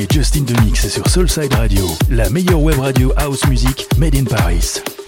Écoutez Justin Demix sur Soulside Radio, la meilleure web radio house music made in Paris.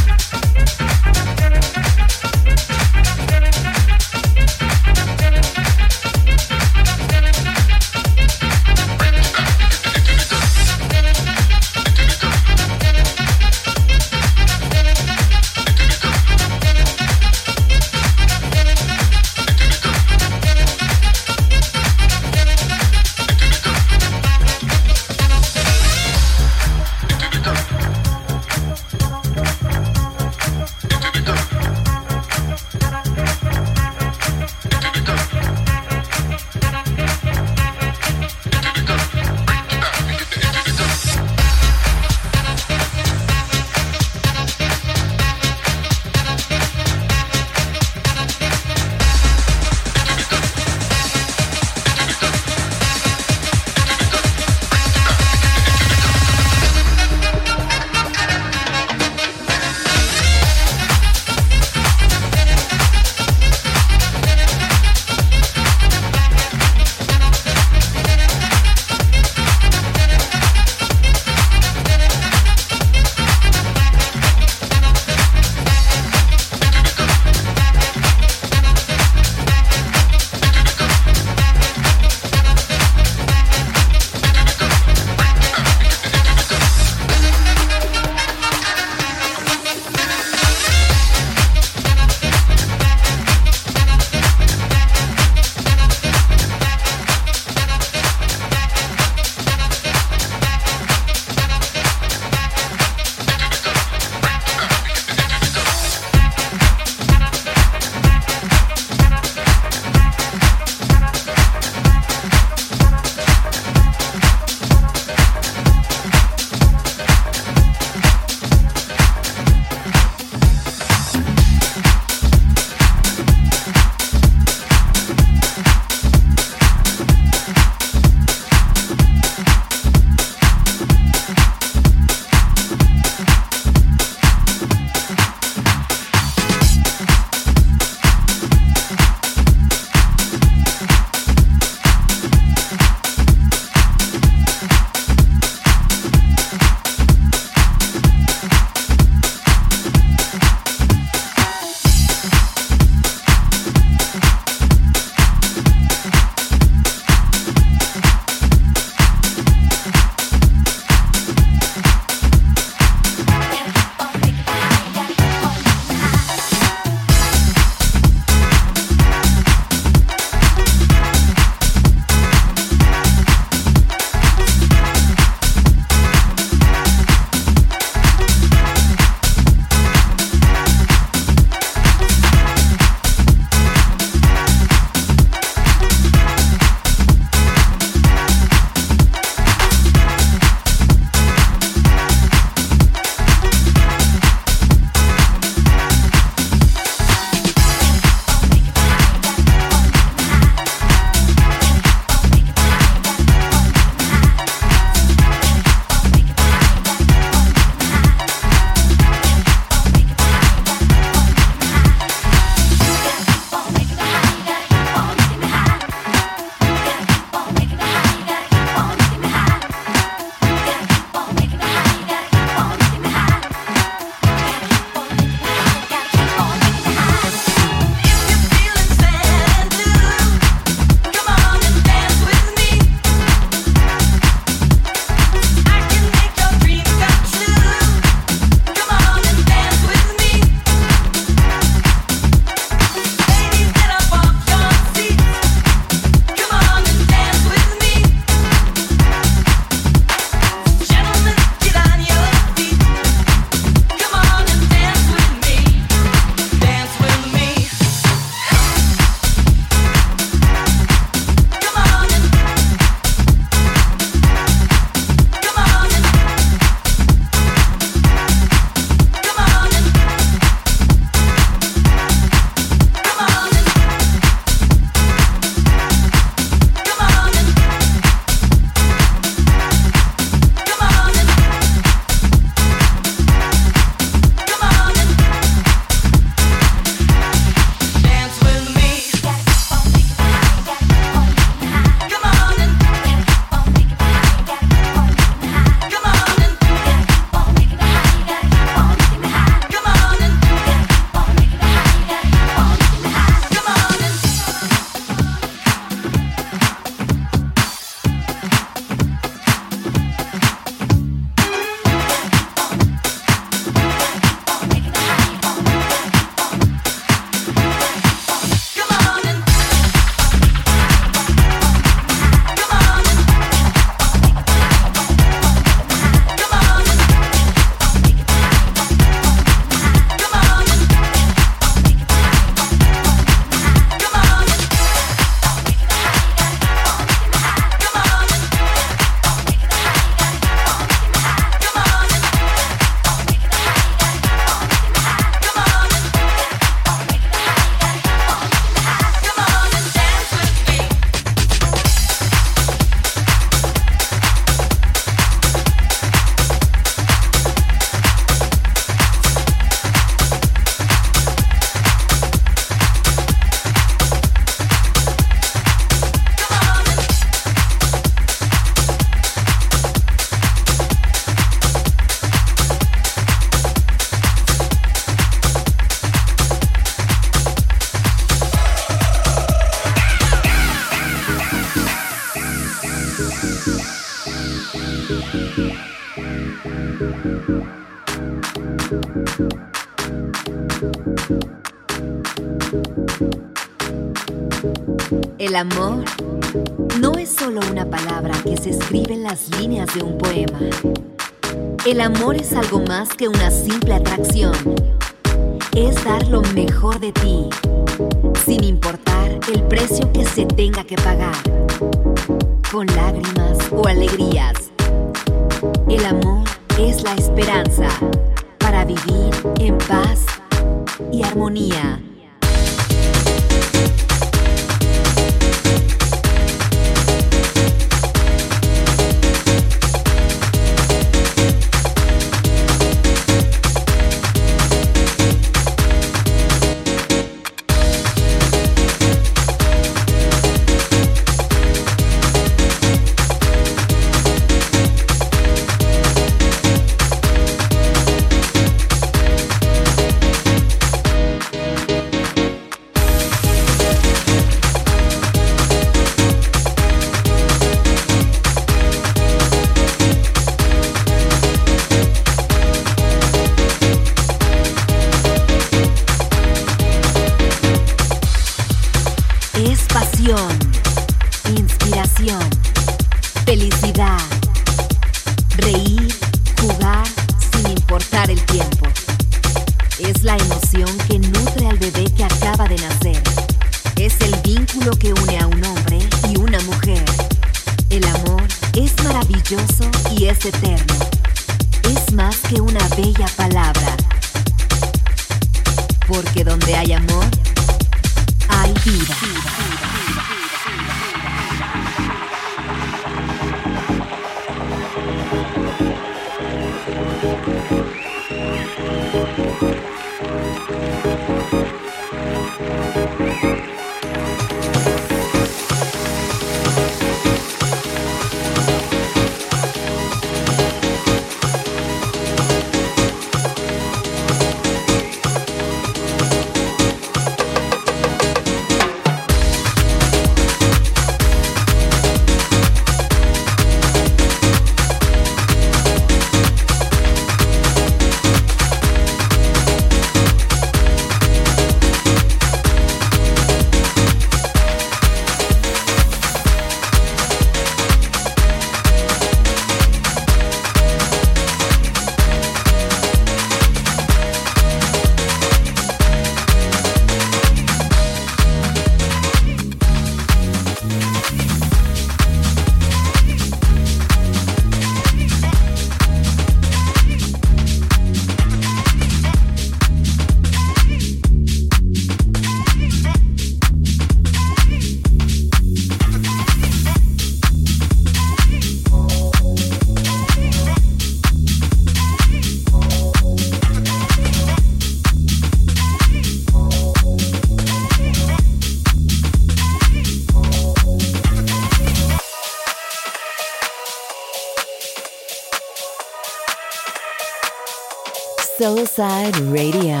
Soulside Radio.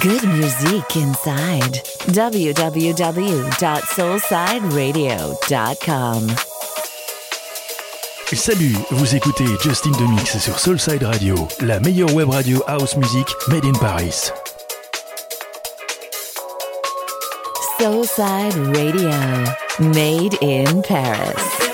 Good music inside. www.soulsideradio.com. Salut, vous écoutez Justin Demix sur Soulside Radio, la meilleure web radio house music made in Paris. Soulside Radio, made in Paris.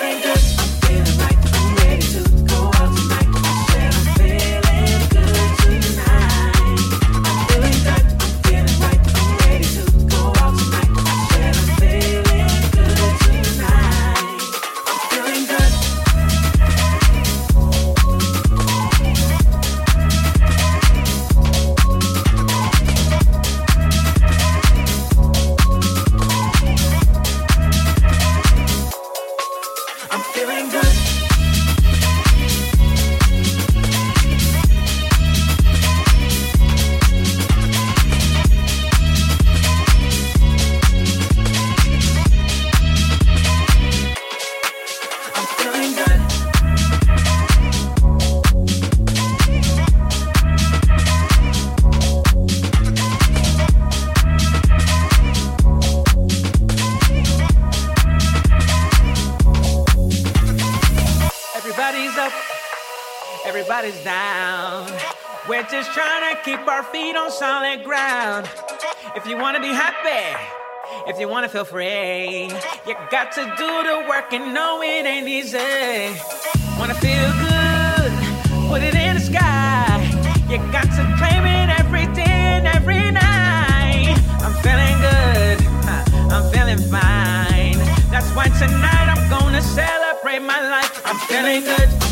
Feet on solid ground. If you wanna be happy, if you wanna feel free, you got to do the work and know it ain't easy. Wanna feel good, put it in the sky. You got to claim it every day and every night. I'm feeling good, uh, I'm feeling fine. That's why tonight I'm gonna celebrate my life. I'm feeling good.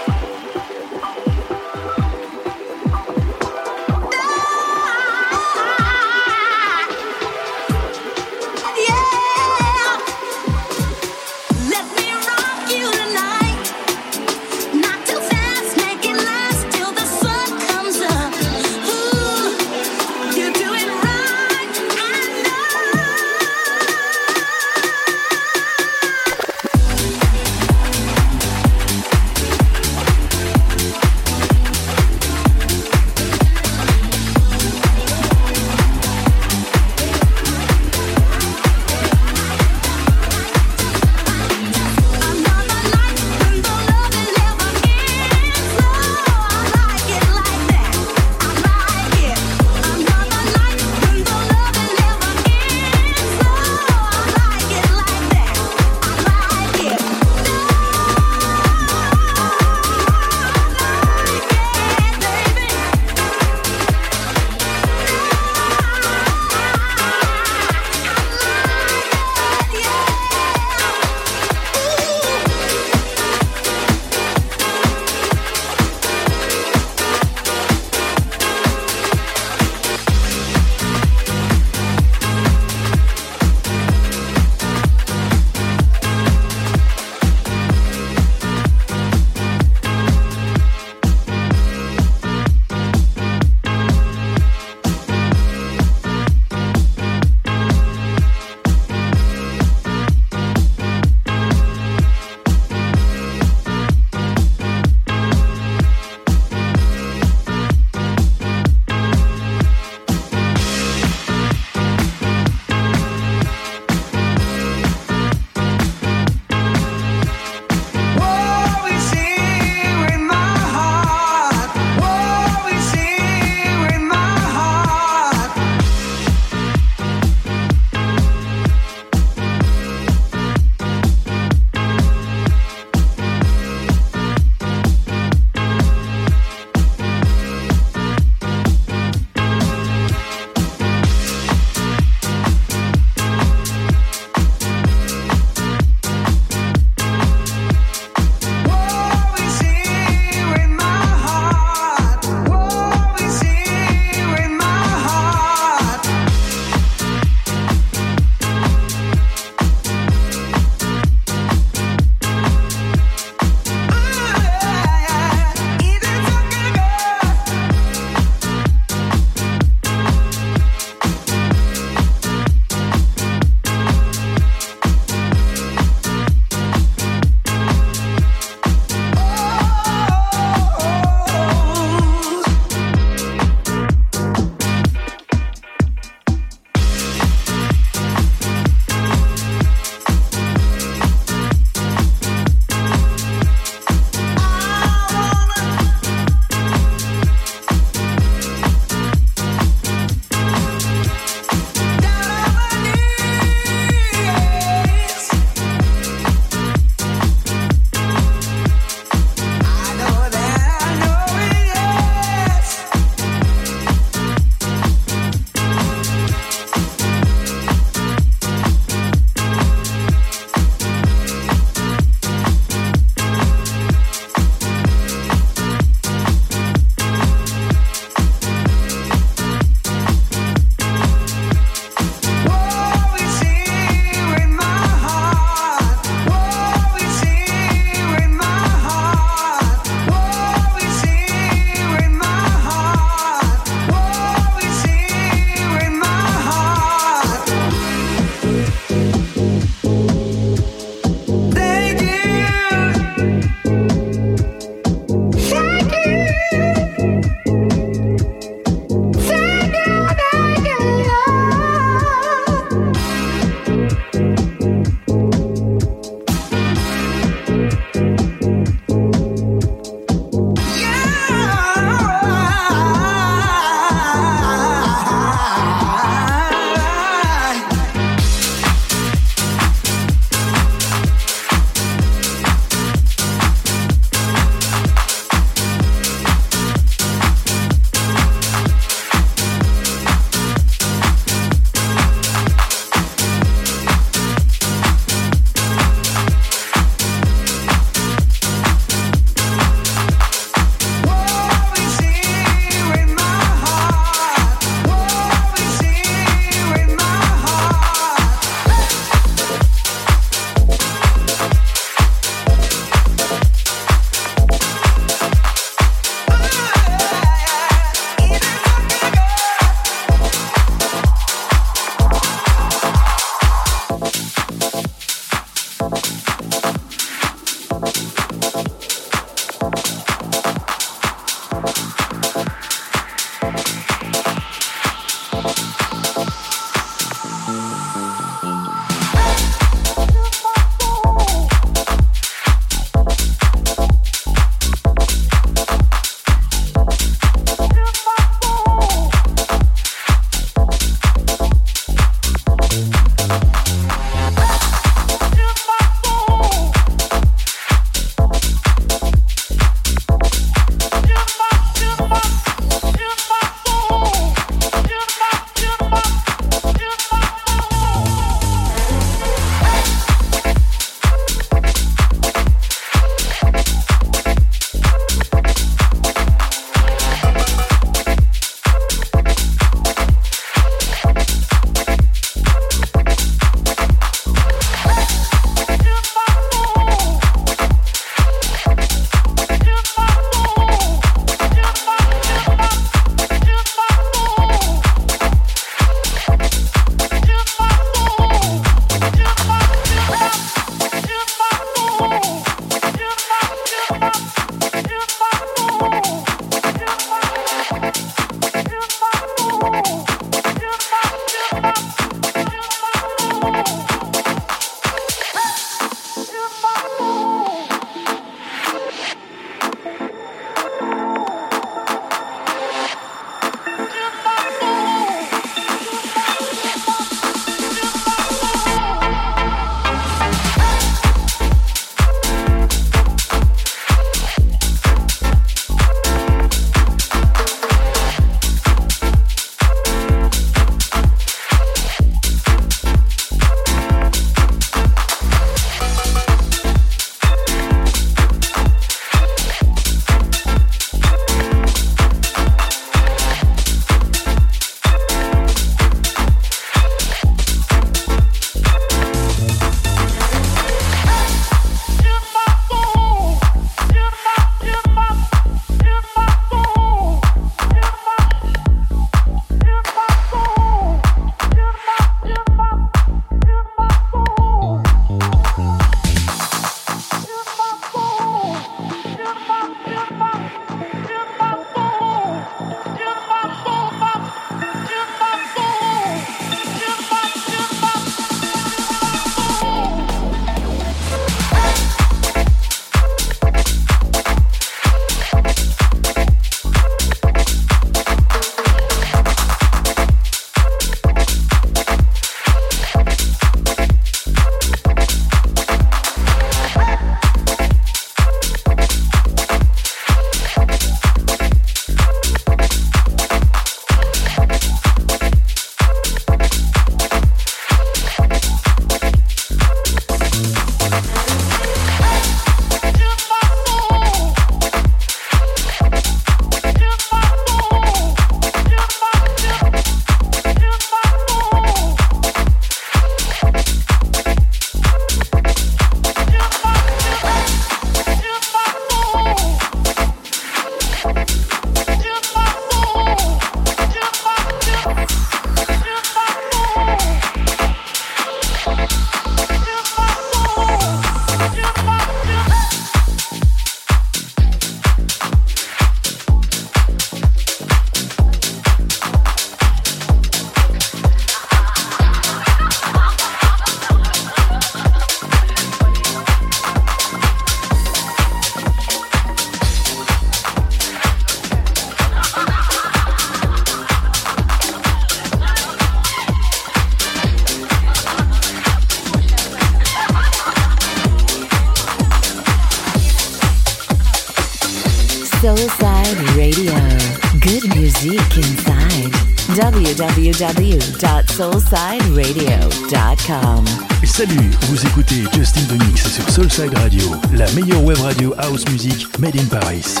La meilleure web radio house music made in Paris.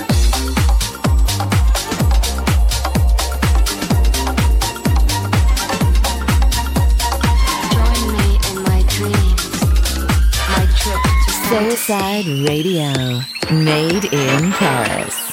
Soulside Radio, made in Paris.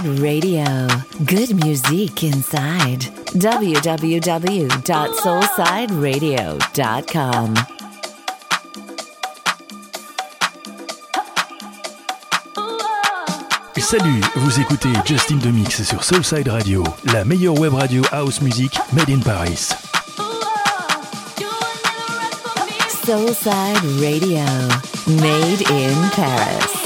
Soulside Radio. Good music inside. www.soulsideradio.com. Salut, vous écoutez Justin Demix sur Soulside Radio, la meilleure web radio house music made in Paris. Soulside Radio, made in Paris.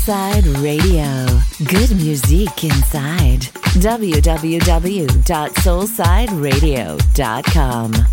Soulside Radio. Good music inside. www.soulsideradio.com.